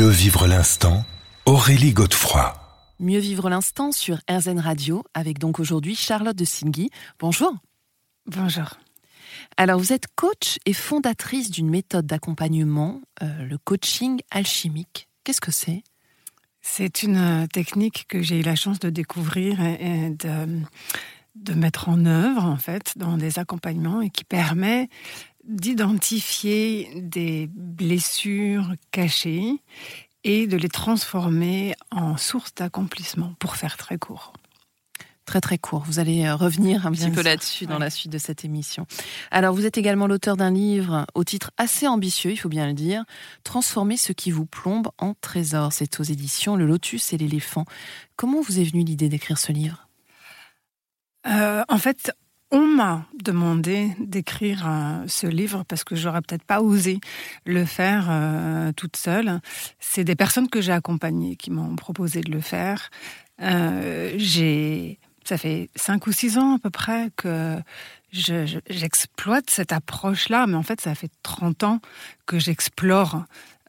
Mieux vivre l'instant, Aurélie Godefroy. Mieux vivre l'instant sur RZN Radio avec donc aujourd'hui Charlotte de Silgui. Bonjour. Bonjour. Alors, vous êtes coach et fondatrice d'une méthode d'accompagnement, euh, le coaching alchimique. Qu'est-ce que c'est? C'est une euh, technique que j'ai eu la chance de découvrir et, de, de, mettre en œuvre, en fait, dans des accompagnements et qui permet d'identifier des blessures cachées et de les transformer en source d'accomplissement, pour faire très court très très court. Vous allez euh, revenir un petit peu là-dessus dans la suite de cette émission. Alors, vous êtes également l'auteur d'un livre au titre assez ambitieux, il faut bien le dire, Transformer ce qui vous plombe en trésor. C'est aux éditions Le Lotus et l'éléphant. Comment vous est venue l'idée d'écrire ce livre? Euh, En fait, on m'a demandé d'écrire euh, ce livre parce que j'aurais peut-être pas osé le faire toute seule. C'est des personnes que j'ai accompagnées qui m'ont proposé de le faire. j'ai ça fait cinq ou six ans à peu près que j'exploite cette approche-là, mais en fait, ça fait 30 ans que j'explore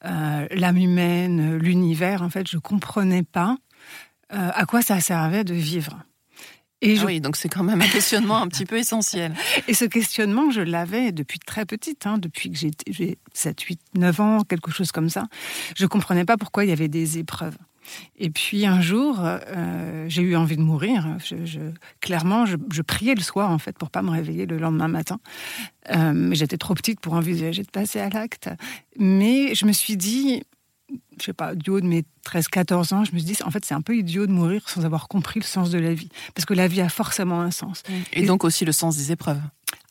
euh, l'âme humaine, l'univers. En fait, je comprenais pas euh, à quoi ça servait de vivre. Et ah Oui, donc c'est quand même un questionnement un petit peu essentiel. Et ce questionnement, je l'avais depuis très petite, hein, depuis que j'ai 7, 8, 9 ans, quelque chose comme ça. Je ne comprenais pas pourquoi il y avait des épreuves. Et puis un jour, euh, j'ai eu envie de mourir. Je, clairement, je, priais le soir en fait pour pas me réveiller le lendemain matin. Euh, mais j'étais trop petite pour envisager de passer à l'acte. Mais je me suis dit, je sais pas, du haut de mes 13-14 ans, je me suis dit, en fait, c'est un peu idiot de mourir sans avoir compris le sens de la vie. Parce que la vie a forcément un sens. Et, donc aussi le sens des épreuves.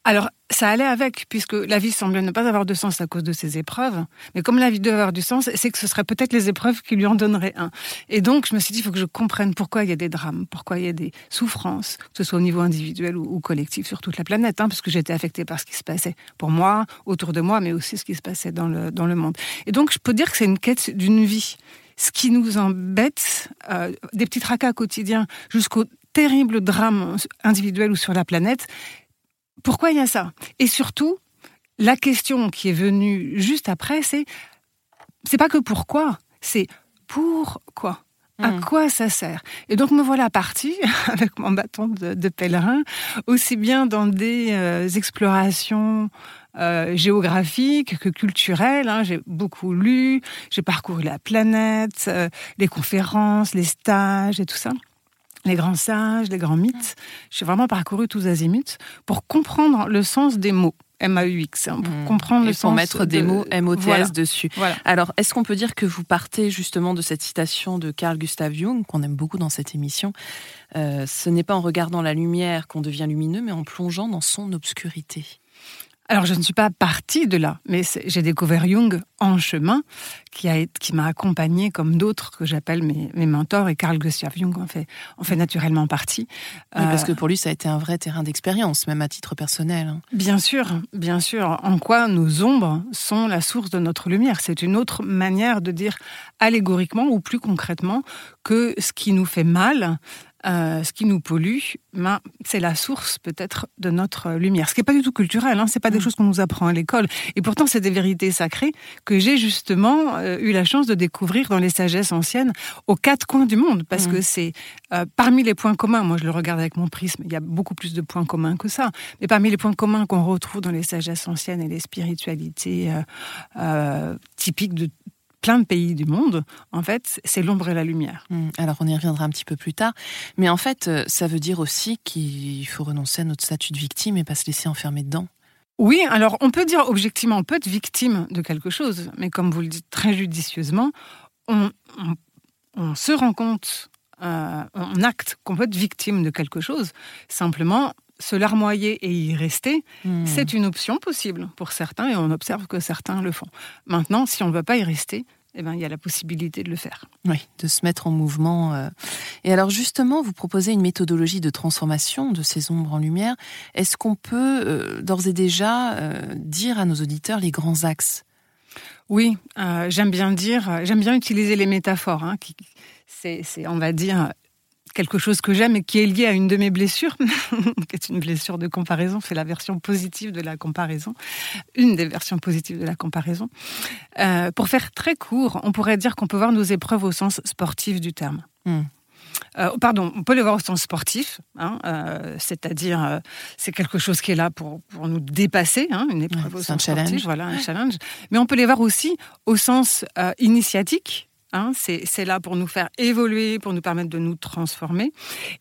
Alors, ça allait avec, puisque la vie semblait ne pas avoir de sens à cause de ces épreuves. Mais comme la vie doit avoir du sens, c'est que ce serait peut-être les épreuves qui lui en donneraient un. Et donc, je me suis dit, il faut que je comprenne pourquoi il y a des drames, pourquoi il y a des souffrances, que ce soit au niveau individuel ou, collectif sur toute la planète, hein, parce que j'étais affectée par ce qui se passait pour moi, autour de moi, mais aussi ce qui se passait dans le, dans le monde. Et donc, je peux dire que c'est une quête d'une vie. Ce qui nous embête, euh, des petits tracas quotidiens jusqu'au terrible drame individuel ou sur la planète, pourquoi il y a ça? Et surtout, la question qui est venue juste après, c'est c'est pas que pourquoi, c'est pourquoi. À hmm. quoi ça sert? Et donc me voilà partie avec mon bâton de, pèlerin, aussi bien dans des euh, explorations euh, géographiques que culturelles. Hein. J'ai beaucoup lu, j'ai parcouru la planète, euh, les conférences, les stages et tout ça les grands sages, les grands mythes. J'ai vraiment parcouru tous azimuts pour comprendre le sens des mots. M-A-U-X, hein, pour hmm. comprendre le Et pour mettre des mots M-O-T-S dessus. Alors, est-ce qu'on peut dire que vous partez justement de cette citation de Carl Gustav Jung, qu'on aime beaucoup dans cette émission euh, Ce n'est pas en regardant la lumière qu'on devient lumineux, mais en plongeant dans son obscurité? Alors, je ne suis pas partie de là, mais j'ai découvert Jung en chemin, qui m'a qui accompagné comme d'autres que j'appelle mes, mes, mentors, et Carl Gustav Jung en fait, en fait naturellement partie. parce que pour lui, ça a été un vrai terrain d'expérience, même à titre personnel. Hein. Bien sûr, bien sûr. En quoi nos ombres sont la source de notre lumière? C'est une autre manière de dire allégoriquement ou plus concrètement que ce qui nous fait mal, euh, ce qui nous pollue, ben, c'est la source peut-être de notre lumière. Ce qui n'est pas du tout culturel, hein, c'est pas des mm. choses qu'on nous apprend à l'école. Et pourtant, c'est des vérités sacrées que j'ai justement euh, eu la chance de découvrir dans les sagesses anciennes aux quatre coins du monde, parce mm. que c'est euh, parmi les points communs. Moi, je le regarde avec mon prisme. Il y a beaucoup plus de points communs que ça. Mais parmi les points communs qu'on retrouve dans les sagesses anciennes et les spiritualités typiques de plein de pays du monde, en fait, c'est l'ombre et la lumière. Hmm. Alors on y reviendra un petit peu plus tard, mais en fait, euh, ça veut dire aussi qu'il faut renoncer à notre statut de victime et pas se laisser enfermer dedans. Oui, alors on peut dire objectivement, on peut être victime de quelque chose, mais comme vous le dites très judicieusement, on, se rend compte, euh, on acte qu'on peut être victime de quelque chose. Simplement, se larmoyer et y rester, hmm. c'est une option possible pour certains et on observe que certains le font. Maintenant, si on ne veut pas y rester, eh ben, il y a la possibilité de le faire. Oui, de se mettre en mouvement. Euh. Et alors justement, vous proposez une méthodologie de transformation de ces ombres en lumière. Est-ce qu'on peut euh, d'ores et déjà euh, dire à nos auditeurs les grands axes? Oui, j'aime bien dire, j'aime bien utiliser les métaphores. Hein, c'est, on va dire, quelque chose que j'aime et qui est lié à une de mes blessures, qui est une blessure de comparaison, c'est la version positive de la comparaison, une des versions positives de la comparaison. Euh, pour faire très court, on pourrait dire qu'on peut voir nos épreuves au sens sportif du terme. Hmm. Euh, pardon, on peut les voir au sens sportif, hein, euh, c'est-à-dire c'est quelque chose qui est là pour, pour nous dépasser, hein, une épreuve au sens sportif, voilà un challenge. Mais on peut les voir aussi au sens initiatique, Hein, c'est là pour nous faire évoluer, pour nous permettre de nous transformer.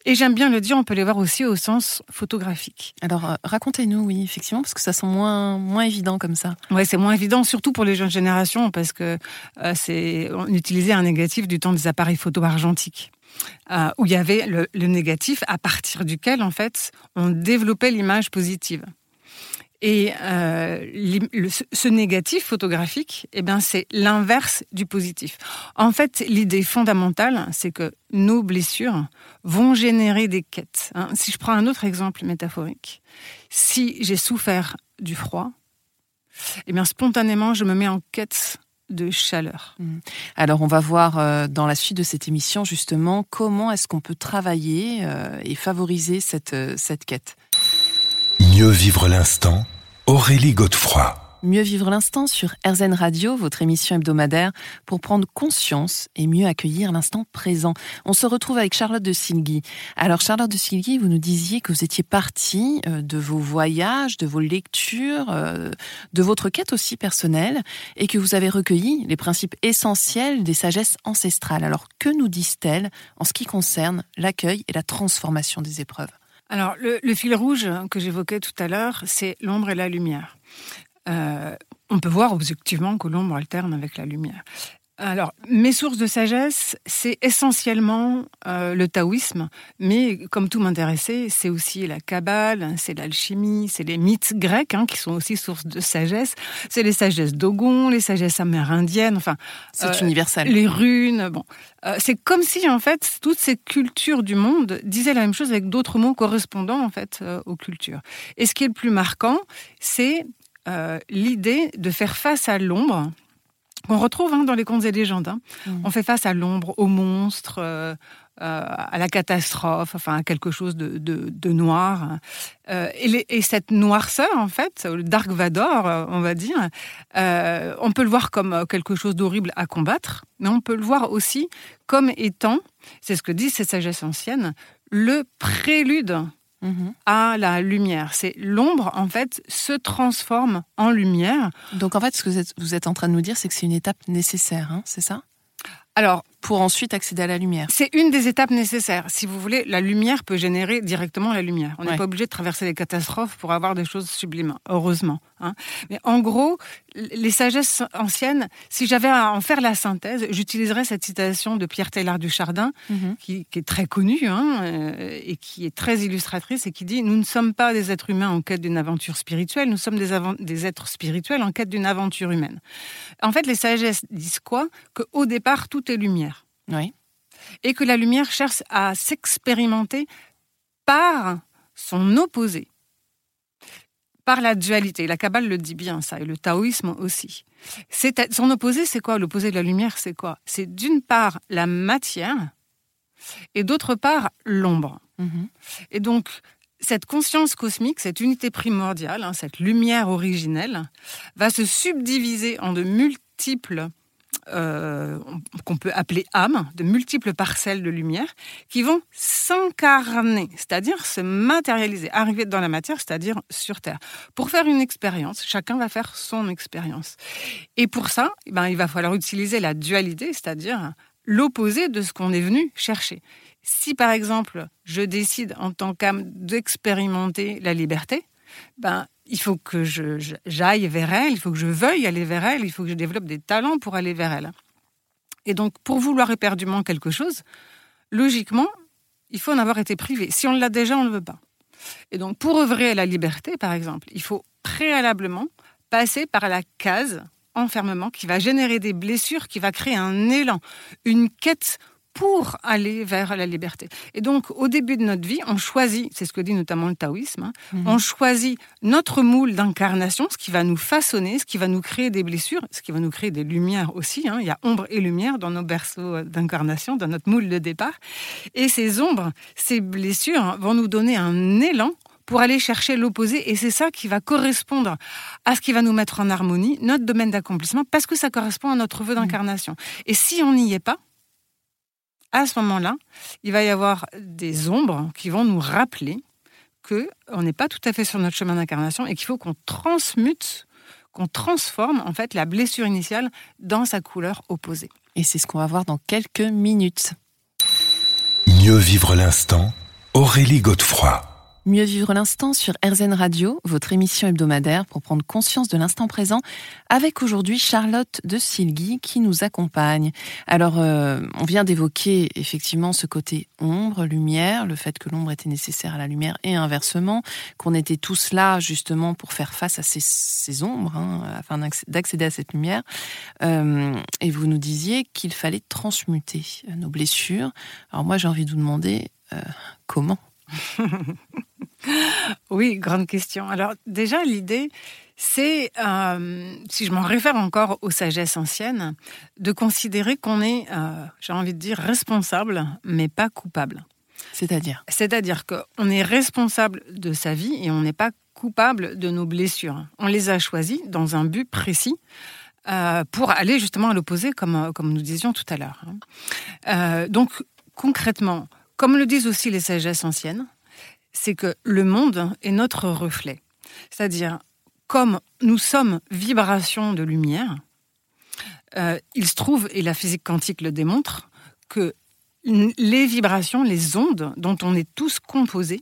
Et j'aime bien le dire, on peut les voir aussi au sens photographique. Alors, euh, racontez-nous, oui, effectivement, parce que ça semble moins, moins évident comme ça. Oui, c'est moins évident, surtout pour les jeunes générations, parce que euh, c'est on utilisait un négatif du temps des appareils photo argentiques. Euh, où il y avait le, le négatif à partir duquel, en fait, on développait l'image positive. Et euh, ce négatif photographique, eh ben, c'est l'inverse du positif. En fait, l'idée fondamentale, c'est que nos blessures vont générer des quêtes. Hein. Si je prends un autre exemple métaphorique, si j'ai souffert du froid, eh bien, spontanément, je me mets en quête de chaleur. Mmh. Alors on va voir euh, dans la suite de cette émission justement comment est-ce qu'on peut travailler euh, et favoriser cette, cette quête. Mieux vivre l'instant, Aurélie Godefroy. Mieux vivre l'instant sur RZN Radio, votre émission hebdomadaire, pour prendre conscience et mieux accueillir l'instant présent. On se retrouve avec Charlotte de Silgui. Alors Charlotte de Silgui, vous nous disiez que vous étiez partie euh, de vos voyages, de vos lectures, euh, de votre quête aussi personnelle, et que vous avez recueilli les principes essentiels des sagesses ancestrales. Alors que nous disent-elles en ce qui concerne l'accueil et la transformation des épreuves? Alors, le, fil rouge que j'évoquais tout à l'heure, c'est l'ombre et la lumière. Euh, on peut voir objectivement que l'ombre alterne avec la lumière. Alors, mes sources de sagesse, c'est essentiellement euh, le taoïsme, mais comme tout m'intéressait, c'est aussi la kabbale, c'est l'alchimie, c'est les mythes grecs hein, qui sont aussi sources de sagesse, c'est les sagesses dogon, les sagesses amérindiennes, enfin, c'est euh, universel. Les runes, bon, euh, c'est comme si en fait toutes ces cultures du monde disaient la même chose avec d'autres mots correspondant en fait aux cultures. Et ce qui est le plus marquant, c'est l'idée de faire face à l'ombre on retrouve hein, dans les contes et légendes. Hein. Mmh. On fait face à l'ombre, au monstre, euh, euh, à la catastrophe, enfin à quelque chose de, noir. Euh, et, cette noirceur, en fait, le Dark Vador, on va dire, on peut le voir comme quelque chose d'horrible à combattre, mais on peut le voir aussi comme étant, c'est ce que disent ces sagesses anciennes, le prélude Mhm. à la lumière. C'est l'ombre, en fait, se transforme en lumière. Donc, en fait, ce que vous êtes, en train de nous dire, c'est que c'est une étape nécessaire, hein, c'est ça? Alors, pour ensuite accéder à la lumière. C'est une des étapes nécessaires. Si vous voulez, la lumière peut générer directement la lumière. On n'est pas obligé de traverser les catastrophes pour avoir des choses sublimes, heureusement. Hein. Mais en gros, les sagesses anciennes, si j'avais à en faire la synthèse, j'utiliserais cette citation de Pierre Taylor du Chardin, mhm. qui, est très connue hein, euh, et qui est très illustratrice et qui dit Nous ne sommes pas des êtres humains en quête d'une aventure spirituelle, nous sommes des, des êtres spirituels en quête d'une aventure humaine. En fait, les sagesses disent quoi? Qu'au départ, tout est lumière. Oui. Et que la lumière cherche à s'expérimenter par son opposé, par la dualité. La Kabbale le dit bien, ça, et le taoïsme aussi. Son opposé, c'est quoi? L'opposé de la lumière, c'est quoi? C'est d'une part la matière et d'autre part l'ombre. Mhm. Et donc, cette conscience cosmique, cette unité primordiale, hein, cette lumière originelle, va se subdiviser en de multiples euh, qu'on peut appeler âmes, de multiples parcelles de lumière, qui vont s'incarner, c'est-à-dire se matérialiser, arriver dans la matière, c'est-à-dire sur Terre. Pour faire une expérience, chacun va faire son expérience. Et pour ça, eh ben, il va falloir utiliser la dualité, c'est-à-dire l'opposé de ce qu'on est venu chercher. Si par exemple, je décide en tant qu'âme d'expérimenter la liberté, ben, il faut que j'aille vers elle, il faut que je veuille aller vers elle, il faut que je développe des talents pour aller vers elle. Et donc, pour vouloir éperdument quelque chose, logiquement, il faut en avoir été privé. Si on l'a déjà, on ne le veut pas. Et donc, pour œuvrer à la liberté, par exemple, il faut préalablement passer par la case enfermement qui va générer des blessures, qui va créer un élan, une quête pour aller vers la liberté. Et donc, au début de notre vie, on choisit, c'est ce que dit notamment le taoïsme, hein, mhm. on choisit notre moule d'incarnation, ce qui va nous façonner, ce qui va nous créer des blessures, ce qui va nous créer des lumières aussi. Hein. Il y a ombre et lumière dans nos berceaux d'incarnation, dans notre moule de départ. Et ces ombres, ces blessures vont nous donner un élan pour aller chercher l'opposé. Et c'est ça qui va correspondre à ce qui va nous mettre en harmonie, notre domaine d'accomplissement, parce que ça correspond à notre vœu d'incarnation. Et si on n'y est pas, à ce moment-là, il va y avoir des ombres qui vont nous rappeler que on n'est pas tout à fait sur notre chemin d'incarnation et qu'il faut qu'on transmute, qu'on transforme en fait la blessure initiale dans sa couleur opposée. Et c'est ce qu'on va voir dans quelques minutes. Mieux vivre l'instant, Aurélie Godefroy. Mieux vivre l'instant sur RZN Radio, votre émission hebdomadaire pour prendre conscience de l'instant présent, avec aujourd'hui Charlotte de Silgui qui nous accompagne. Alors, euh, on vient d'évoquer effectivement ce côté ombre, lumière, le fait que l'ombre était nécessaire à la lumière et inversement, qu'on était tous là justement pour faire face à ces, ombres, hein, afin d'accéder à cette lumière. Euh, et vous nous disiez qu'il fallait transmuter nos blessures. Alors moi, j'ai envie de vous demander euh, comment oui, grande question. Alors déjà, l'idée, c'est, euh, si je m'en réfère encore aux sagesses anciennes, de considérer qu'on est, euh, j'ai envie de dire, responsable, mais pas coupable. C'est-à-dire? C'est-à-dire qu'on est responsable de sa vie et on n'est pas coupable de nos blessures. On les a choisies dans un but précis. Euh, pour aller justement à l'opposé, comme, comme nous disions tout à l'heure. Hein. donc, concrètement, comme le disent aussi les sagesses anciennes, c'est que le monde est notre reflet. C'est-à-dire, comme nous sommes vibrations de lumière, euh, il se trouve, et la physique quantique le démontre, que les vibrations, les ondes dont on est tous composés,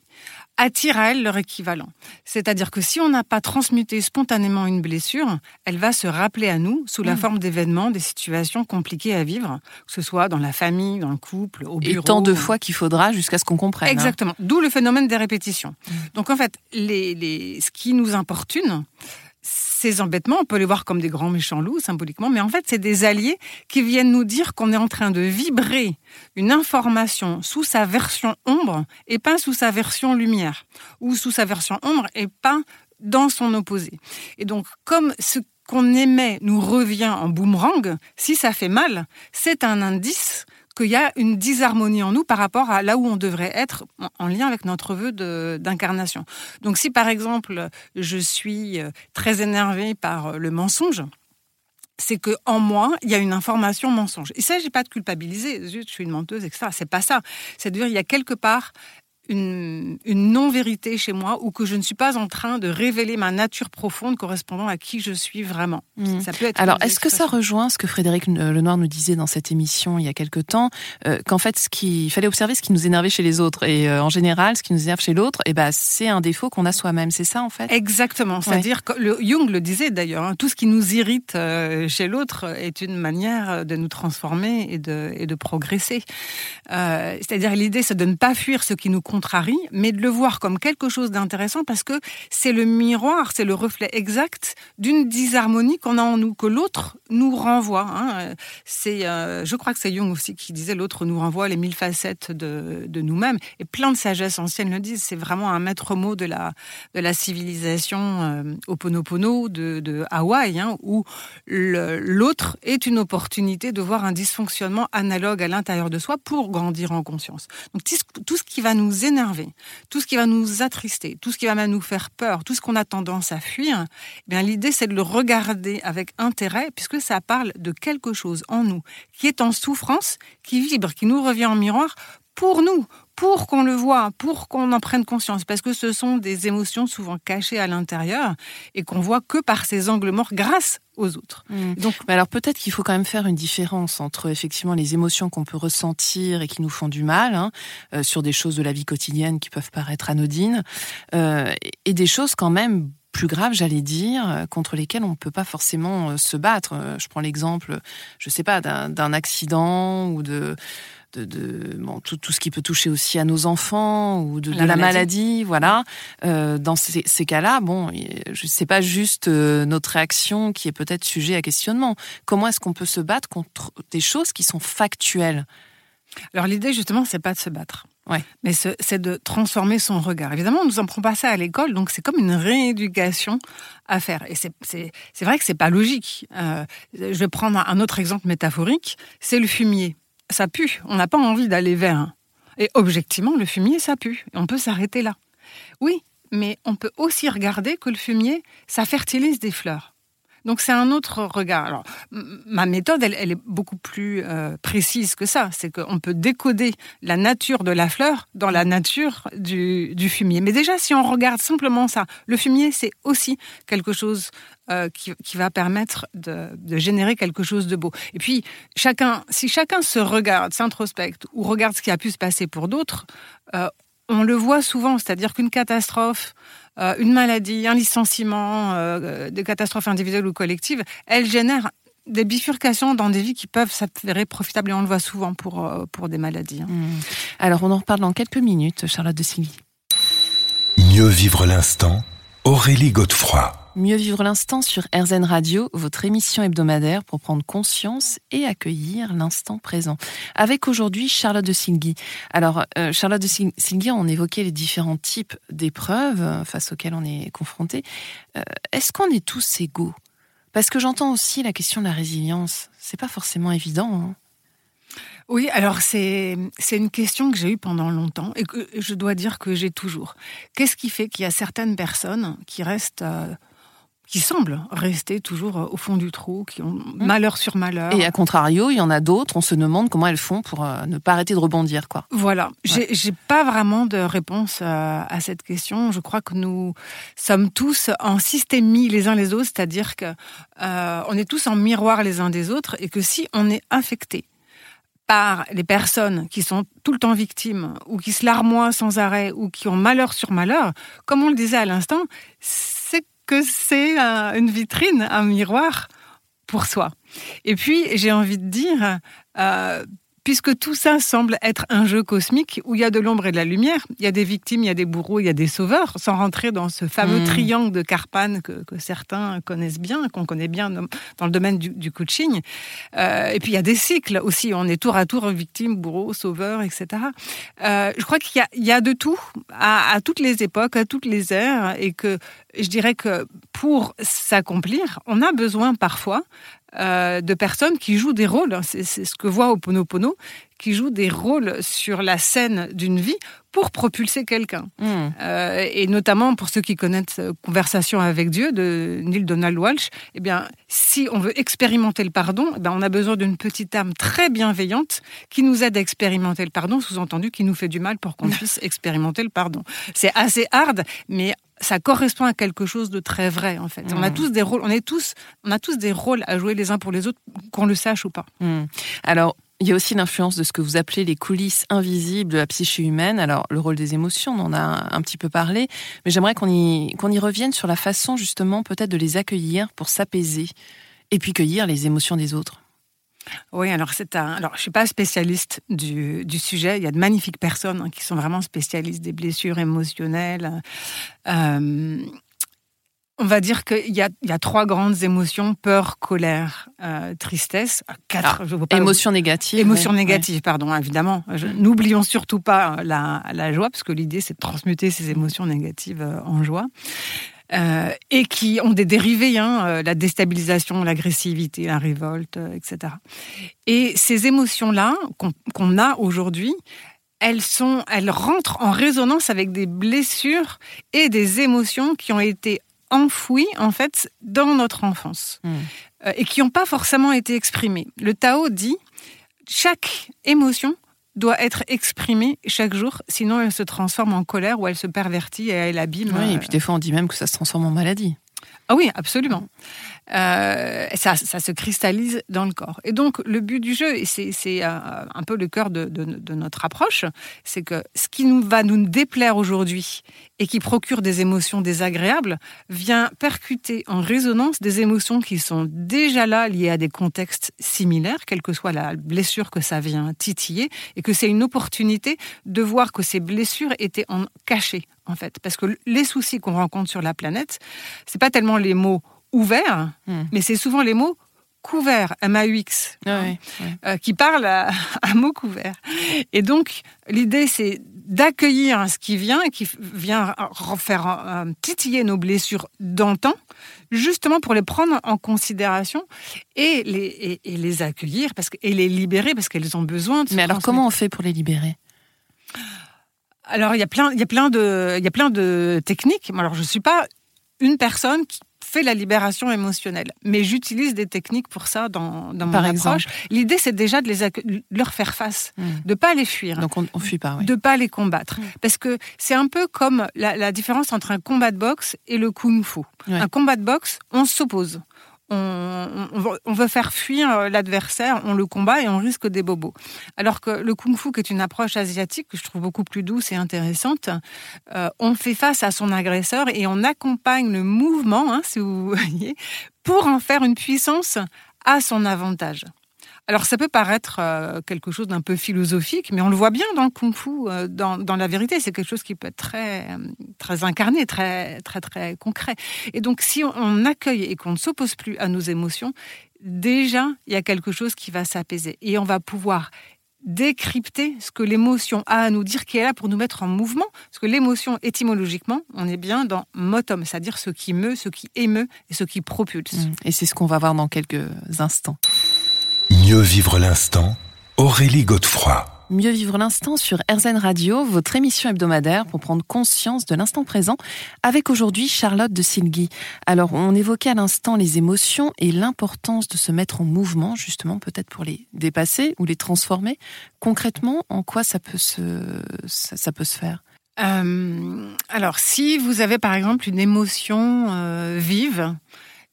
attirent à elles leur équivalent. C'est-à-dire que si on n'a pas transmuté spontanément une blessure, elle va se rappeler à nous sous la mm. forme d'événements, des situations compliquées à vivre, que ce soit dans la famille, dans le couple, au bureau. Et tant de fois qu'il faudra jusqu'à ce qu'on comprenne. Hein. Exactement. D'où le phénomène des répétitions. Mm. Donc en fait, les, ce qui nous importune, ces embêtements, on peut les voir comme des grands méchants loups symboliquement, mais en fait, c'est des alliés qui viennent nous dire qu'on est en train de vibrer une information sous sa version ombre et pas sous sa version lumière, ou sous sa version ombre et pas dans son opposé. Et donc, comme ce qu'on émet nous revient en boomerang, si ça fait mal, c'est un indice qu'il y a une disharmonie en nous par rapport à là où on devrait être en lien avec notre vœu d'incarnation. Donc si par exemple je suis euh, très énervée par euh, le mensonge, c'est que en moi, il y a une information mensonge. Il ne s'agit pas de culpabiliser, je suis une menteuse, etc. C'est pas ça. C'est de dire il y a quelque part une, non-vérité chez moi ou que je ne suis pas en train de révéler ma nature profonde correspondant à qui je suis vraiment. Hmm. Ça peut être Alors, est-ce que ça rejoint ce que Frédéric Lenoir nous disait dans cette émission il y a quelque temps, euh, qu'en fait, ce qu'il fallait observer ce qui nous énervait chez les autres et euh, en général, ce qui nous énerve chez l'autre, et eh ben, c'est un défaut qu'on a soi-même. C'est ça, en fait? Exactement. C'est-à-dire que le, Jung le disait d'ailleurs, hein, tout ce qui nous irrite euh, chez l'autre est une manière de nous transformer et de, et de progresser. C'est-à-dire l'idée, c'est de ne pas fuir ce qui nous mais de le voir comme quelque chose d'intéressant parce que c'est le miroir, c'est le reflet exact d'une disharmonie qu'on a en nous, que l'autre nous renvoie. Hein. C'est, euh, je crois que c'est Jung aussi qui disait l'autre nous renvoie les mille facettes de, nous-mêmes. Et plein de sagesses anciennes le disent. C'est vraiment un maître mot de la, civilisation euh, Oponopono de, de Hawaï, hein, où l'autre est une opportunité de voir un dysfonctionnement analogue à l'intérieur de soi pour grandir en conscience. Donc tout ce qui va nous tout ce qui va nous attrister, tout ce qui va nous faire peur, tout ce qu'on a tendance à fuir, eh bien l'idée c'est de le regarder avec intérêt puisque ça parle de quelque chose en nous qui est en souffrance, qui vibre, qui nous revient en miroir pour nous, pour qu'on le voit, pour qu'on en prenne conscience, parce que ce sont des émotions souvent cachées à l'intérieur et qu'on voit que par ces angles morts grâce aux autres. Mmh. Donc, alors peut-être qu'il faut quand même faire une différence entre effectivement les émotions qu'on peut ressentir et qui nous font du mal, hein, euh, sur des choses de la vie quotidienne qui peuvent paraître anodines, euh, et des choses quand même plus graves, j'allais dire, euh, contre lesquelles on ne peut pas forcément se battre. Je prends l'exemple, je sais pas, d'un accident ou de de, de bon, tout, tout, ce qui peut toucher aussi à nos enfants ou de la, de la maladie. voilà. Euh, dans ces, ces cas-là, bon, c'est pas juste euh, notre réaction qui est peut-être sujet à questionnement. Comment est-ce qu'on peut se battre contre des choses qui sont factuelles? Alors l'idée justement, c'est pas de se battre. Ouais. Mais c'est de transformer son regard. Évidemment, on nous en prend pas ça à l'école, donc c'est comme une rééducation à faire. Et c'est vrai que c'est pas logique. Euh, je vais prendre un autre exemple métaphorique. C'est le fumier. Ça pue. On n'a pas envie d'aller vers. Et objectivement, le fumier, ça pue. On peut s'arrêter là. Oui, mais on peut aussi regarder que le fumier, ça fertilise des fleurs. Donc c'est un autre regard. Ma méthode, elle, est beaucoup plus euh, précise que ça. C'est qu'on peut décoder la nature de la fleur dans la nature du, fumier. Mais déjà, si on regarde simplement ça, le fumier, c'est aussi quelque chose euh, qui, va permettre de, de, générer quelque chose de beau. Et puis chacun, si chacun se regarde, s'introspecte ou regarde ce qui a pu se passer pour d'autres, euh, on le voit souvent, c'est-à-dire qu'une catastrophe, euh, une maladie, un licenciement, euh, des catastrophes individuelles ou collectives, elles génèrent des bifurcations dans des vies qui peuvent s'avérer profitables et on le voit souvent pour, euh, pour des maladies. Hein. Mmh. Alors on en reparle dans quelques minutes, Charlotte de Silly. Mieux vivre l'instant, Aurélie Godefroy. Mieux vivre l'instant sur RZN Radio, votre émission hebdomadaire pour prendre conscience et accueillir l'instant présent. Avec aujourd'hui Charlotte de Singui. Alors, euh, Charlotte de Singui, on évoquait les différents types d'épreuves euh, face auxquelles on est confronté. Euh, Est-ce qu'on est tous égaux? Parce que j'entends aussi la question de la résilience. C'est pas forcément évident. Hein oui, alors c'est une question que j'ai eue pendant longtemps et que je dois dire que j'ai toujours. Qu'est-ce qui fait qu'il y a certaines personnes qui restent euh, qui semblent rester toujours euh, au fond du trou, qui ont mmh. malheur sur malheur? Et à contrario, il y en a d'autres, on se demande comment elles font pour euh, ne pas arrêter de rebondir. Quoi. Voilà, ouais. j'ai pas vraiment de réponse à, à, cette question. Je crois que nous sommes tous en systémie les uns les autres, c'est-à-dire que on est tous en miroir les uns des autres et que si on est affecté par les personnes qui sont tout le temps victimes ou qui se larmoient sans arrêt ou qui ont malheur sur malheur, comme on le disait à l'instant, c'est que c'est une vitrine, un miroir pour soi. Et puis, j'ai envie de dire, euh, puisque tout ça semble être un jeu cosmique où il y a de l'ombre et de la lumière, il y a des victimes, il y a des bourreaux, il y a des sauveurs, sans rentrer dans ce fameux mmh. triangle de Carpan que, que, certains connaissent bien, qu'on connaît bien dans le domaine du, du coaching. Euh, et puis il y a des cycles aussi, on est tour à tour victime, bourreau, sauveur, etc. Euh, je crois qu'il y, y, a de tout, à, à toutes les époques, à toutes les ères, et que je dirais que pour s'accomplir, on a besoin parfois euh, de personnes qui jouent des rôles, c'est ce que voit Oponopono, qui jouent des rôles sur la scène d'une vie pour propulser quelqu'un. Mmh. Euh, et notamment pour ceux qui connaissent Conversation avec Dieu de Neil Donald Walsh, eh bien, si on veut expérimenter le pardon, eh bien, on a besoin d'une petite âme très bienveillante qui nous aide à expérimenter le pardon, sous-entendu qui nous fait du mal pour qu'on puisse expérimenter le pardon. C'est assez hard, mais ça correspond à quelque chose de très vrai en fait. Mmh. On a tous des rôles, on est tous, on a tous des rôles à jouer les uns pour les autres, qu'on le sache ou pas. Mmh. Alors il y a aussi l'influence de ce que vous appelez les coulisses invisibles de la psyché humaine. Alors, le rôle des émotions, on en a un petit peu parlé, mais j'aimerais qu'on y, qu'on y revienne sur la façon, justement, peut-être de les accueillir pour s'apaiser et puis cueillir les émotions des autres. Oui, alors c'est un. Alors, je suis pas spécialiste du, du, sujet. Il y a de magnifiques personnes hein, qui sont vraiment spécialistes des blessures émotionnelles. Euh, on va dire qu'il y a, il y a trois grandes émotions peur, colère, euh, tristesse. Quatre. Ah, je pas émotions négatives. Émotions ouais, négatives, ouais. pardon, évidemment. N'oublions surtout pas la, la joie, parce que l'idée c'est de transmuter ces émotions négatives euh, en joie. Euh, et qui ont des dérivés, hein, euh, la déstabilisation, l'agressivité, la révolte, euh, etc. Et ces émotions-là qu'on qu a aujourd'hui, elles sont, elles rentrent en résonance avec des blessures et des émotions qui ont été enfouies en fait dans notre enfance mmh. et qui n'ont pas forcément été exprimées. Le Tao dit chaque émotion doit être exprimée chaque jour, sinon elle se transforme en colère ou elle se pervertit et elle abîme. Oui, et puis des fois on dit même que ça se transforme en maladie. Ah oui, absolument. Euh, ça, se cristallise dans le corps. Et donc, le but du jeu, et c'est un peu le cœur de, notre approche, c'est que ce qui nous va nous déplaire aujourd'hui et qui procure des émotions désagréables vient percuter en résonance des émotions qui sont déjà là, liées à des contextes similaires, quelle que soit la blessure que ça vient titiller, et que c'est une opportunité de voir que ces blessures étaient en cachées, en fait. Parce que les soucis qu'on rencontre sur la planète, c'est pas tellement les mots ouverts, hmm. mais c'est souvent les mots couverts, M-A-U-X, ah euh, qui parlent à, un mot couvert. Et donc, l'idée, c'est d'accueillir ce qui vient et qui vient faire titiller nos blessures d'antan, justement pour les prendre en considération et les, et, les accueillir parce que, et les libérer parce qu'elles ont besoin de Mais alors, comment on fait pour les libérer? Alors il y a plein, il y a plein de, il y a plein de techniques. Alors je suis pas une personne qui fait la libération émotionnelle, mais j'utilise des techniques pour ça dans, dans mon Par approche. L'idée c'est déjà de les leur faire face, de hmm. de pas les fuir. Donc on, ne fuit pas. Oui. De pas les combattre, hmm. parce que c'est un peu comme la, différence entre un combat de boxe et le kung-fu. Un combat de boxe, on s'oppose on, veut faire fuir euh, l'adversaire, on le combat et on risque des bobos. Alors que le kung-fu, qui est une approche asiatique que je trouve beaucoup plus douce et intéressante, euh, on fait face à son agresseur et on accompagne le mouvement, hein, si vous voyez, pour en faire une puissance à son avantage. Alors ça peut paraître euh, quelque chose d'un peu philosophique, mais on le voit bien dans le kung-fu, euh, dans, dans, la vérité, c'est quelque chose qui peut être très, euh, très incarné, très, très, très concret. Et donc si on accueille et qu'on ne s'oppose plus à nos émotions, déjà, il y a quelque chose qui va s'apaiser. Et on va pouvoir décrypter ce que l'émotion a à nous dire, qui est là pour nous mettre en mouvement. Parce que l'émotion, étymologiquement, on est bien dans motum, c'est-à-dire ce qui meut, ce qui émeut et ce qui propulse. Mmh. Et c'est ce qu'on va voir dans quelques instants. Mieux vivre l'instant, Aurélie Godefroy. Mieux vivre l'instant sur RZN Radio, votre émission hebdomadaire pour prendre conscience de l'instant présent, avec aujourd'hui Charlotte de Silgui. Alors, on évoquait à l'instant les émotions et l'importance de se mettre en mouvement, justement, peut-être pour les dépasser ou les transformer. Concrètement, en quoi ça peut se, ça, peut se faire? Euh, Alors, si vous avez par exemple une émotion euh, vive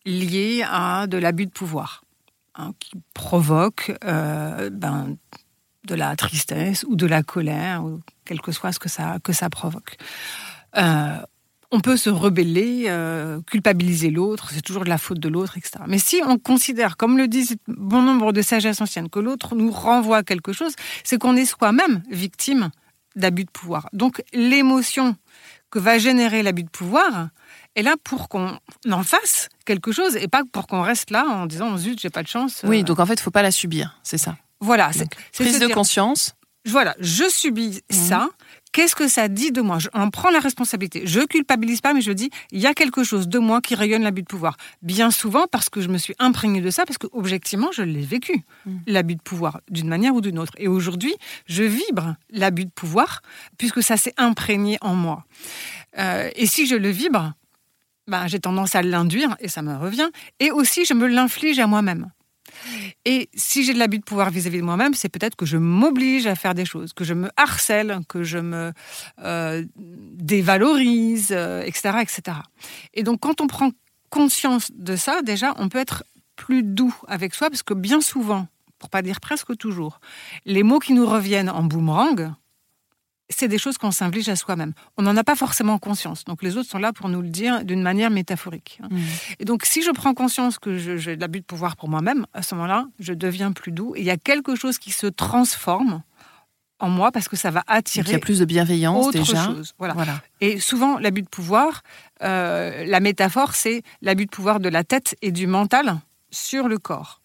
liée à de l'abus de pouvoir, Hein, qui provoque euh, ben, de la tristesse ou de la colère, ou quel que soit ce que ça, que ça provoque. Euh, on peut se rebeller, euh, culpabiliser l'autre, c'est toujours de la faute de l'autre, etc. Mais si on considère, comme le disent bon nombre de sagesses anciennes, que l'autre nous renvoie quelque chose, c'est qu'on est soi-même victime d'abus de pouvoir. Donc l'émotion que va générer l'abus de pouvoir, est là pour qu'on en fasse quelque chose et pas pour qu'on reste là en disant zut, j'ai pas de chance. Oui, euh. donc en fait, il faut pas la subir, c'est ça. Voilà, c'est prise de conscience. Voilà, je subis mhm. ça. Qu'est-ce que ça dit de moi? Je en prends la responsabilité. Je culpabilise pas, mais je dis il y a quelque chose de moi qui rayonne l'abus de pouvoir. Bien souvent parce que je me suis imprégnée de ça, parce que objectivement je l'ai vécu mhm. l'abus de pouvoir d'une manière ou d'une autre. Et aujourd'hui, je vibre l'abus de pouvoir puisque ça s'est imprégné en moi. Euh, et si je le vibre, ben, j'ai tendance à l'induire et ça me revient. Et aussi, je me l'inflige à moi-même. Et si j'ai de l'abus de pouvoir vis-à-vis de moi-même, c'est peut-être que je m'oblige à faire des choses, que je me harcèle, que je me euh, dévalorise, etc., euh, etc. Et donc, quand on prend conscience de ça, déjà, on peut être plus doux avec soi, parce que bien souvent, pour pas dire presque toujours, les mots qui nous reviennent en boomerang, c'est des choses qu'on s'inflige à soi-même. On n'en a pas forcément conscience. Donc les autres sont là pour nous le dire d'une manière métaphorique. Mmh. Et donc si je prends conscience que j'ai de l'abus de pouvoir pour moi-même, à ce moment-là, je deviens plus doux. Et il y a quelque chose qui se transforme en moi parce que ça va attirer. il y a plus de bienveillance autre déjà. Chose. Voilà. Et souvent, l'abus de pouvoir, euh, la métaphore, c'est l'abus de pouvoir de la tête et du mental sur le corps.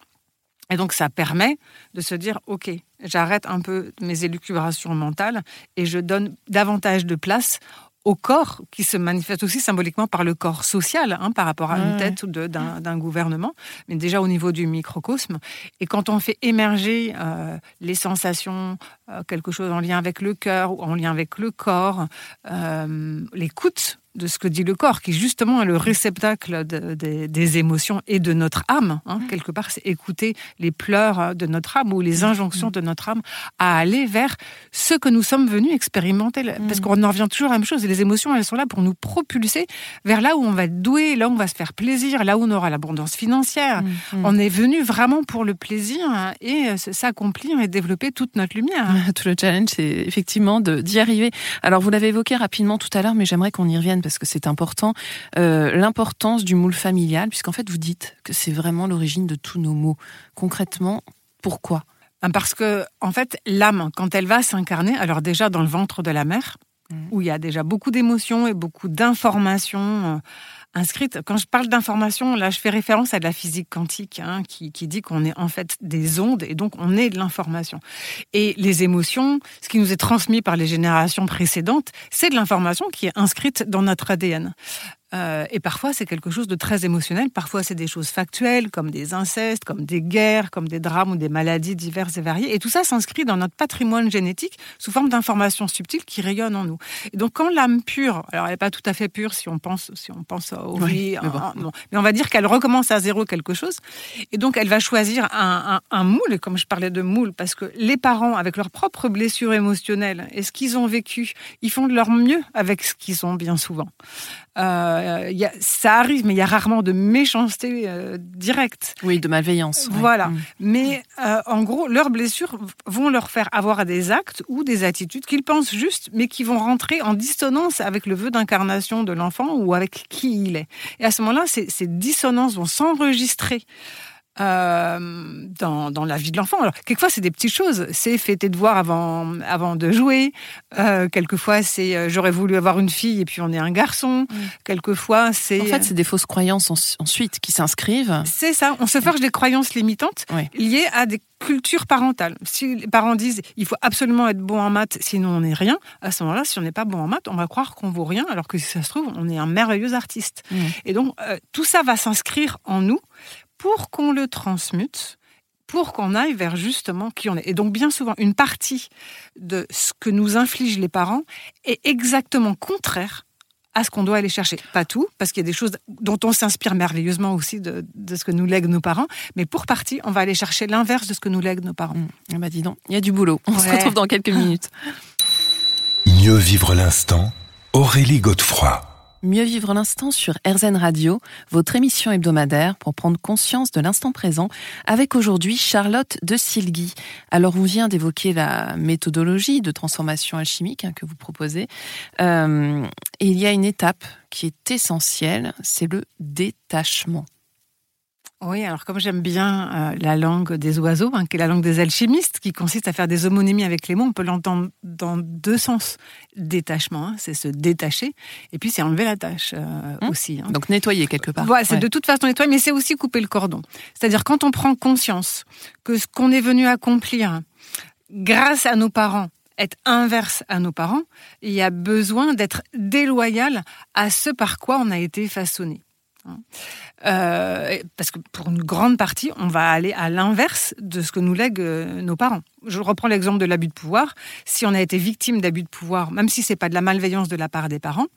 Et donc ça permet de se dire, OK, j'arrête un peu mes élucubrations mentales et je donne davantage de place au corps qui se manifeste aussi symboliquement par le corps social, hein, par rapport à une tête d'un gouvernement, mais déjà au niveau du microcosme. Et quand on fait émerger euh, les sensations, euh, quelque chose en lien avec le cœur ou en lien avec le corps, euh, l'écoute de ce que dit le corps, qui justement est le réceptacle des émotions et de notre âme. Hein. Quelque part, c'est écouter les pleurs de notre âme ou les injonctions de notre âme à aller vers ce que nous sommes venus expérimenter. Parce qu'on en revient toujours à la même chose. Et les émotions, elles sont là pour nous propulser vers là où on va être doué, là où on va se faire plaisir, là où on aura l'abondance financière. On est venu vraiment pour le plaisir et s'accomplir et développer toute notre lumière. Tout le challenge, c'est effectivement d'y arriver. Alors, vous l'avez évoqué rapidement tout à l'heure, mais j'aimerais qu'on y revienne parce que c'est important. Euh, l'importance du moule familial, puisqu'en fait, vous dites que c'est vraiment l'origine de tous nos maux. Concrètement, pourquoi? Ben, Parce que, en fait, l'âme, quand elle va s'incarner, alors déjà dans le ventre de la mère, mmh. où il y a déjà beaucoup d'émotions et beaucoup d'informations euh, inscrite. Quand je parle d'information, là, je fais référence à de la physique quantique, hein, qui, qui, dit qu'on est en fait des ondes et donc on est de l'information. Et les émotions, ce qui nous est transmis par les générations précédentes, c'est de l'information qui est inscrite dans notre ADN. Euh, et parfois, c'est quelque chose de très émotionnel. Parfois, c'est des choses factuelles, comme des incestes, comme des guerres, comme des drames ou des maladies diverses et variées. Et tout ça s'inscrit dans notre patrimoine génétique sous forme d'informations subtiles qui rayonnent en nous. Et donc, quand l'âme pure, alors elle n'est pas tout à fait pure si on pense, si on pense au oui, mais, on va dire qu'elle recommence à zéro quelque chose. Et donc, elle va choisir un, un, un moule, comme je parlais de moule, parce que les parents, avec leurs propres blessures émotionnelles et ce qu'ils ont vécu, ils font de leur mieux avec ce qu'ils ont bien souvent. Euh, y a, ça arrive, mais il y a rarement de méchanceté euh, directe. Oui, de malveillance. Voilà. Mm. Mais euh, en gros, leurs blessures vont leur faire avoir des actes ou des attitudes qu'ils pensent justes, mais qui vont rentrer en dissonance avec le vœu d'incarnation de l'enfant ou avec qui il est. Et à ce moment-là, ces, ces dissonances vont s'enregistrer euh, dans, dans, la vie de l'enfant. Alors, quelquefois, c'est des petites choses. C'est fêter de voir avant, avant de jouer. Euh, quelquefois, c'est euh, j'aurais voulu avoir une fille et puis on est un garçon. Mm. Quelquefois, c'est. En fait, c'est des fausses croyances ensuite qui s'inscrivent. C'est ça. On se forge des croyances limitantes liées à des cultures parentales. Si les parents disent il faut absolument être bon en maths, sinon on n'est rien, à ce moment-là, si on n'est pas bon en maths, on va croire qu'on vaut rien, alors que si ça se trouve, on est un merveilleux artiste. Mm. Et donc, tout ça va s'inscrire en nous pour qu'on le transmute, pour qu'on aille vers justement qui on est. Et donc bien souvent, une partie de ce que nous infligent les parents est exactement contraire à ce qu'on doit aller chercher. Pas tout, parce qu'il y a des choses dont on s'inspire merveilleusement aussi de, ce que nous lèguent nos parents, mais pour partie, on va aller chercher l'inverse de ce que nous lèguent nos parents. Mmh. Bah dis donc, il y a du boulot. On se retrouve dans quelques minutes. Mieux vivre l'instant, Aurélie Godefroy. Mieux vivre l'instant sur RZN Radio, votre émission hebdomadaire pour prendre conscience de l'instant présent, avec aujourd'hui Charlotte de Silgui. Alors, on vient d'évoquer la méthodologie de transformation alchimique hein, que vous proposez. Euh, il y a une étape qui est essentielle, c'est le détachement. Oui, alors comme j'aime bien euh, la langue des oiseaux, hein, qui est la langue des alchimistes, qui consiste à faire des homonymies avec les mots, on peut l'entendre dans deux sens. Détachement, hein, c'est se détacher, et puis c'est enlever la tâche euh, mmh. aussi. Hein. Donc nettoyer quelque part. Voilà, c'est de toute façon nettoyer, mais c'est aussi couper le cordon. C'est-à-dire quand on prend conscience que ce qu'on est venu accomplir grâce à nos parents, est inverse à nos parents, il y a besoin d'être déloyal à ce par quoi on a été façonné. Euh, parce que pour une grande partie, on va aller à l'inverse de ce que nous lèguent euh, nos parents. Je reprends l'exemple de l'abus de pouvoir. Si on a été victime d'abus de pouvoir, même si c'est pas de la malveillance de la part des parents,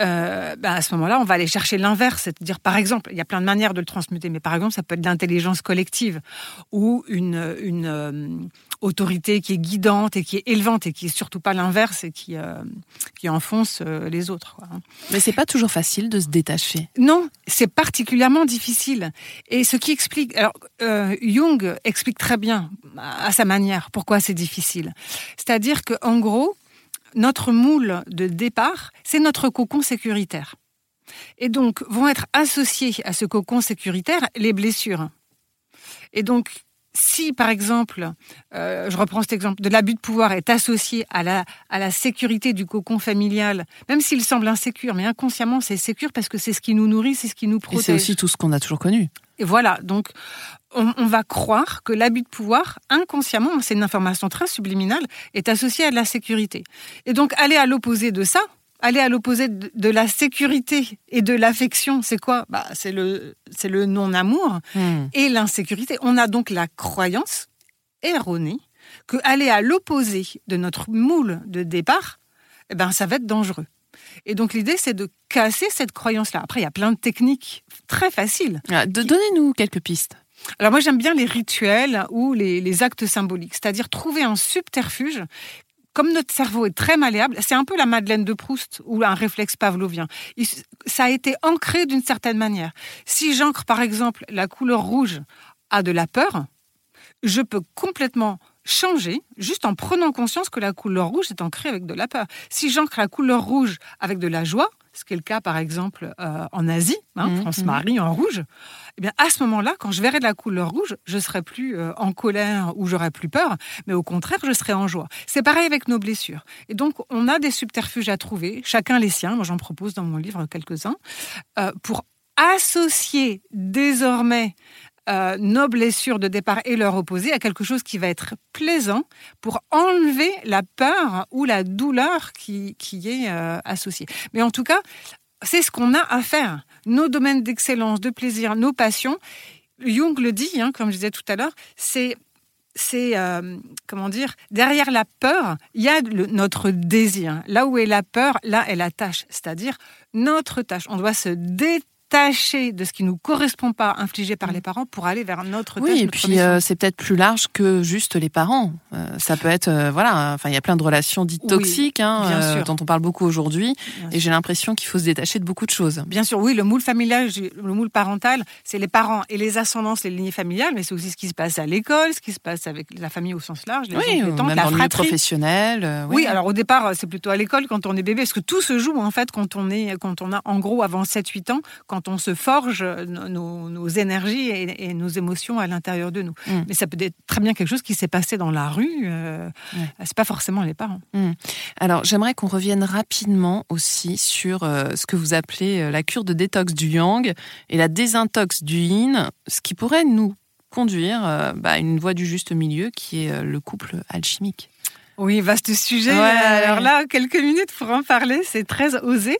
euh, ben à ce moment-là, on va aller chercher l'inverse, c'est-à-dire, par exemple, il y a plein de manières de le transmuter, mais par exemple, ça peut être l'intelligence collective ou une autorité qui est guidante et qui est élevante et qui est surtout pas l'inverse et qui, qui enfonce les autres. Quoi. Hein. Mais c'est pas toujours facile de se détacher. Non, c'est particulièrement difficile. Et ce qui explique, alors euh, Jung explique très bien à sa manière pourquoi c'est difficile. C'est-à-dire que en gros, notre moule de départ, c'est notre cocon sécuritaire. Et donc vont être associés à ce cocon sécuritaire les blessures. Et donc si, par exemple, euh, je reprends cet exemple, de l'abus de pouvoir est associé à la, à la sécurité du cocon familial, même s'il semble insécure, mais inconsciemment c'est sécure parce que c'est ce qui nous nourrit, c'est ce qui nous protège. Et c'est aussi tout ce qu'on a toujours connu. Et voilà, donc on, on va croire que l'abus de pouvoir, inconsciemment, c'est une information très subliminale, est associé à la sécurité. Et donc aller à l'opposé de ça, aller à l'opposé de, la sécurité et de l'affection, c'est quoi? Bah, C'est le, c'est le non-amour hmm. et l'insécurité. On a donc la croyance erronée que aller à l'opposé de notre moule de départ, eh ben, ça va être dangereux. Et donc l'idée, c'est de casser cette croyance-là. Après, il y a plein de techniques très faciles. Ah, de, Donnez-nous quelques pistes. Alors moi j'aime bien les rituels ou les, les actes symboliques, c'est-à-dire trouver un subterfuge comme notre cerveau est très malléable, c'est un peu la Madeleine de Proust ou un réflexe pavlovien. ça a été ancré d'une certaine manière. Si j'ancre par exemple la couleur rouge à de la peur, je peux complètement changer juste en prenant conscience que la couleur rouge est ancrée avec de la peur. Si j'ancre la couleur rouge avec de la joie, ce qui est le cas par exemple euh, en Asie, hein, mmh, France-Marie mmh. en rouge, eh bien à ce moment-là, quand je verrai de la couleur rouge, je serai plus euh, en colère ou j'aurai plus peur, mais au contraire, je serai en joie. C'est pareil avec nos blessures. Et donc, on a des subterfuges à trouver, chacun les siens. Moi, j'en propose dans mon livre quelques-uns euh, pour associer désormais euh, nos blessures de départ et leur opposer à quelque chose qui va être plaisant pour enlever la peur ou la douleur qui, qui est euh, associée. Mais en tout cas, c'est ce qu'on a à faire. Nos domaines d'excellence, de plaisir, nos passions. Jung le dit, hein, comme je disais tout à l'heure, c'est c'est euh, comment dire derrière la peur il y a notre désir là où est la peur là est la tâche c'est-à-dire notre tâche on doit se détacher tâcher de ce qui nous correspond pas infligé par mm. les parents pour aller vers notre oui et puis euh, c'est peut-être plus large que juste les parents. Euh, ça peut être euh, voilà enfin il y a plein de relations dites toxiques hein, dont on parle beaucoup aujourd'hui et j'ai l'impression qu'il faut se détacher de beaucoup de choses. Bien sûr oui le moule familial le moule parental c'est les parents et les ascendances les lignées familiales mais c'est aussi ce qui se passe à l'école ce qui se passe avec la famille au sens large les oui, oncles, même la dans le professionnel oui. alors au départ c'est plutôt à l'école quand on est bébé parce que tout se joue en fait quand on est quand on a en gros avant 7 8 ans quand on se forge nos, énergies et, nos émotions à l'intérieur de nous. Mm. Mais ça peut être très bien quelque chose qui s'est passé dans la rue. Euh, C'est pas forcément les parents. Mm. Alors j'aimerais qu'on revienne rapidement aussi sur euh, ce que vous appelez euh, la cure de détox du yang et la désintox du yin, ce qui pourrait nous conduire euh, bah, à une voie du juste milieu qui est le couple alchimique. Oui, vaste sujet. Alors là, quelques minutes pour en parler, c'est très osé.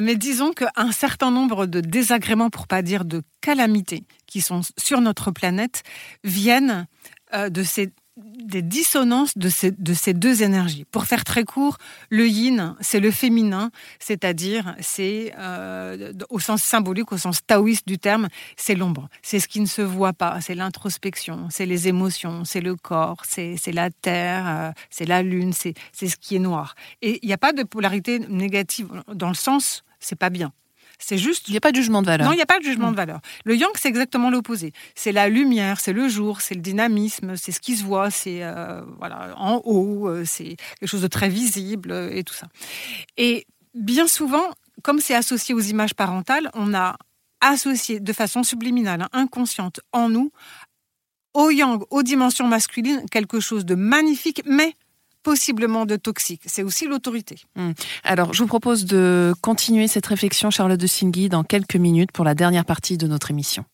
Mais disons qu'un certain nombre de désagréments, pour pas dire de calamités, qui sont sur notre planète, viennent euh, de ces des dissonances de ces, de ces deux énergies. Pour faire très court, le yin, c'est le féminin, c'est-à-dire, c'est euh, au sens symbolique, au sens taoïste du terme, c'est l'ombre. C'est ce qui ne se voit pas, c'est l'introspection, c'est les émotions, c'est le corps, c'est la terre, euh, c'est la lune, c'est ce qui est noir. Et il n'y a pas de polarité négative dans le sens, c'est pas bien. C'est juste. Il n'y a pas de jugement de valeur. Non, il n'y a pas de jugement de mm. valeur. Le yang, c'est exactement l'opposé. C'est la lumière, c'est le jour, c'est le dynamisme, c'est ce qui se voit, c'est euh, voilà en haut, euh, c'est quelque chose de très visible euh, et tout ça. Et bien souvent, comme c'est associé aux images parentales, on a associé de façon subliminale, hein, inconsciente, en nous, au yang, aux dimensions masculines, quelque chose de magnifique, mais possiblement de toxique. C'est aussi l'autorité. Hmm. Alors, je vous propose de continuer cette réflexion, Charlotte de Singui, dans quelques minutes pour la dernière partie de notre émission.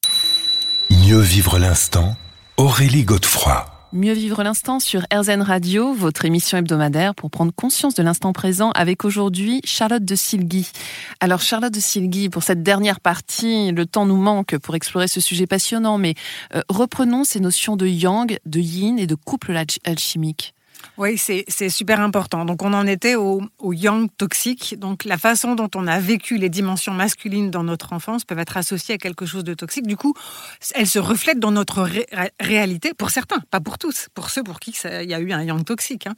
Mieux vivre l'instant, Aurélie Godefroy. Mieux vivre l'instant sur RZN Radio, votre émission hebdomadaire pour prendre conscience de l'instant présent avec aujourd'hui Charlotte de Silgui. Alors Charlotte de Silgui, pour cette dernière partie, le temps nous manque pour explorer ce sujet passionnant, mais euh, reprenons ces notions de yang, de yin et de couple alchimique. Oui, c'est super important. Donc on en était au, yang toxique. Donc la façon dont on a vécu les dimensions masculines dans notre enfance peuvent être associées à quelque chose de toxique. Du coup, elles se reflètent dans notre réalité, pour certains, pas pour tous, pour ceux pour qui il y a eu un yang toxique. Hein.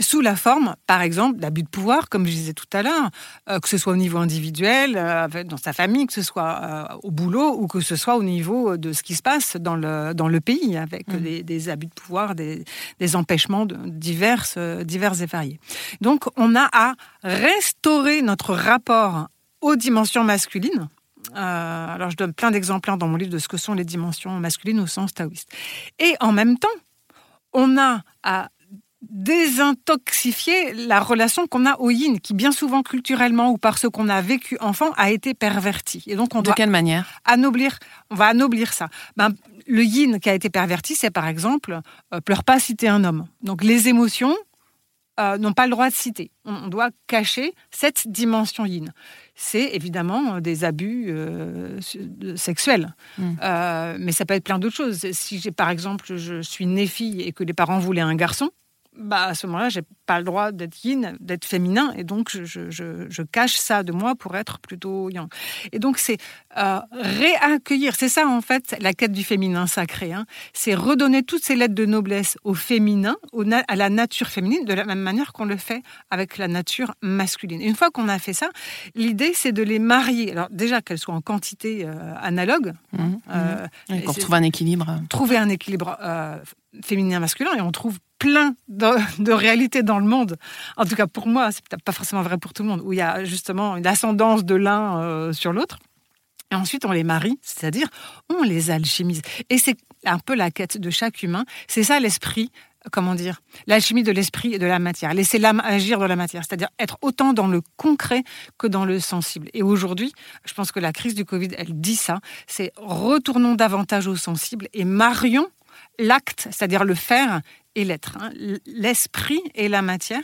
Sous la forme, par exemple, d'abus de pouvoir, comme je disais tout à l'heure, euh, que ce soit au niveau individuel, euh, dans sa famille, que ce soit euh, au boulot ou que ce soit au niveau de ce qui se passe dans le, dans le pays, avec mmh. des, abus de pouvoir, des, des empêchements de, diverses, euh, diverses et variées. Donc, on a à restaurer notre rapport aux dimensions masculines. Euh, alors, je donne plein d'exemplaires hein, dans mon livre de ce que sont les dimensions masculines au sens taoïste. Et en même temps, on a à désintoxifier la relation qu'on a au yin, qui bien souvent culturellement ou par ce qu'on a vécu enfant a été perverti. Et donc on de quelle manière? Anoblir, on va anoblir ça. Ben, le yin qui a été perverti, c'est par exemple euh, pleure pas citer un homme. Donc les émotions euh, n'ont pas le droit de citer. On, doit cacher cette dimension yin. C'est évidemment des abus euh, sexuels, hmm. mais ça peut être plein d'autres choses. Si par exemple je suis née fille et que les parents voulaient un garçon, bah à ce moment-là, j'ai pas le droit d'être yin, d'être féminin, et donc je, je, cache ça de moi pour être plutôt yang. Et donc c'est euh, réaccueillir, c'est ça en fait la quête du féminin sacré, hein. c'est redonner toutes ces lettres de noblesse au féminin, à la nature féminine, de la même manière qu'on le fait avec la nature masculine. une fois qu'on a fait ça, l'idée c'est de les marier. Alors déjà qu'elles soient en quantité euh, analogue, mmh, mmh. Euh, qu'on retrouve un équilibre. Trouver un équilibre féminin-masculin, et on trouve plein de, réalités dans le monde. En tout cas, pour moi, c'est peut-être pas forcément vrai pour tout le monde, où il y a justement une ascendance de l'un euh, sur l'autre. Et ensuite, on les marie, c'est-à-dire on les alchimise. Et c'est un peu la quête de chaque humain. C'est ça l'esprit, comment dire, l'alchimie de l'esprit et de la matière. Laisser l'âme agir dans la matière, c'est-à-dire être autant dans le concret que dans le sensible. Et aujourd'hui, je pense que la crise du Covid, elle dit ça. C'est retournons davantage au sensible et marions l'acte, c'est-à-dire le faire et l'être, hein. l'esprit et la matière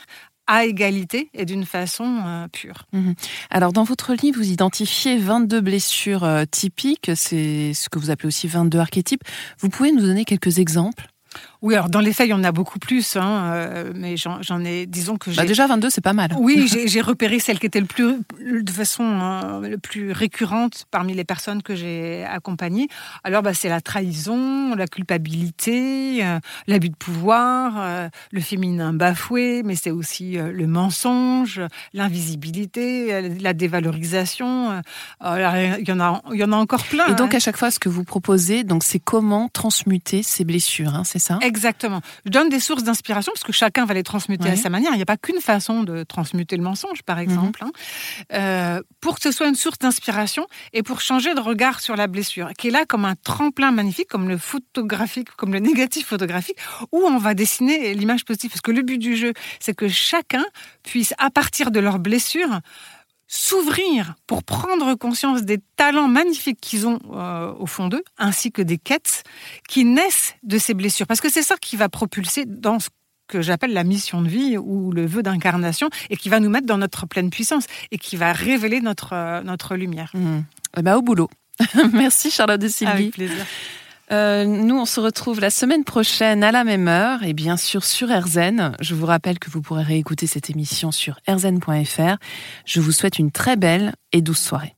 à égalité et d'une façon euh, pure. Mhm. Alors dans votre livre, vous identifiez 22 blessures euh, typiques, c'est ce que vous appelez aussi 22 archétypes. Vous pouvez nous donner quelques exemples? Oui, alors dans les faits, il y en a beaucoup plus, hein, euh, mais j'en ai, disons que bah, j'ai... déjà 22, c'est pas mal. Oui, j'ai repéré celle qui était le plus, de façon euh, le plus récurrente parmi les personnes que j'ai accompagnées. Alors, bah, c'est la trahison, la culpabilité, euh, l'abus de pouvoir, le féminin bafoué, mais c'est aussi le mensonge, l'invisibilité, la dévalorisation. il y en a, il y en a encore plein. Et donc, hein. à chaque fois, ce que vous proposez, donc, c'est comment transmuter ces blessures, hein, c'est ça? Exactement. Je donne des sources d'inspiration parce que chacun va les transmuter à sa manière. Il n'y a pas qu'une façon de transmuter le mensonge, par exemple, hein. euh, pour que ce soit une source d'inspiration et pour changer de regard sur la blessure, qui est là comme un tremplin magnifique, comme le photographique, comme le négatif photographique, où on va dessiner l'image positive. Parce que le but du jeu, c'est que chacun puisse, à partir de leur blessure, s'ouvrir pour prendre conscience des talents magnifiques qu'ils ont euh, au fond d'eux, ainsi que des quêtes qui naissent de ces blessures. Parce que c'est ça qui va propulser dans ce que j'appelle la mission de vie ou le vœu d'incarnation et qui va nous mettre dans notre pleine puissance et qui va révéler notre, euh, notre lumière. Mmh. Eh ben, au boulot. Merci Charlotte de Sylvie. Avec plaisir. Euh, nous, on se retrouve la semaine prochaine à la même heure et bien sûr sur RZN. Je vous rappelle que vous pourrez réécouter cette émission sur rzn.fr. Je vous souhaite une très belle et douce soirée.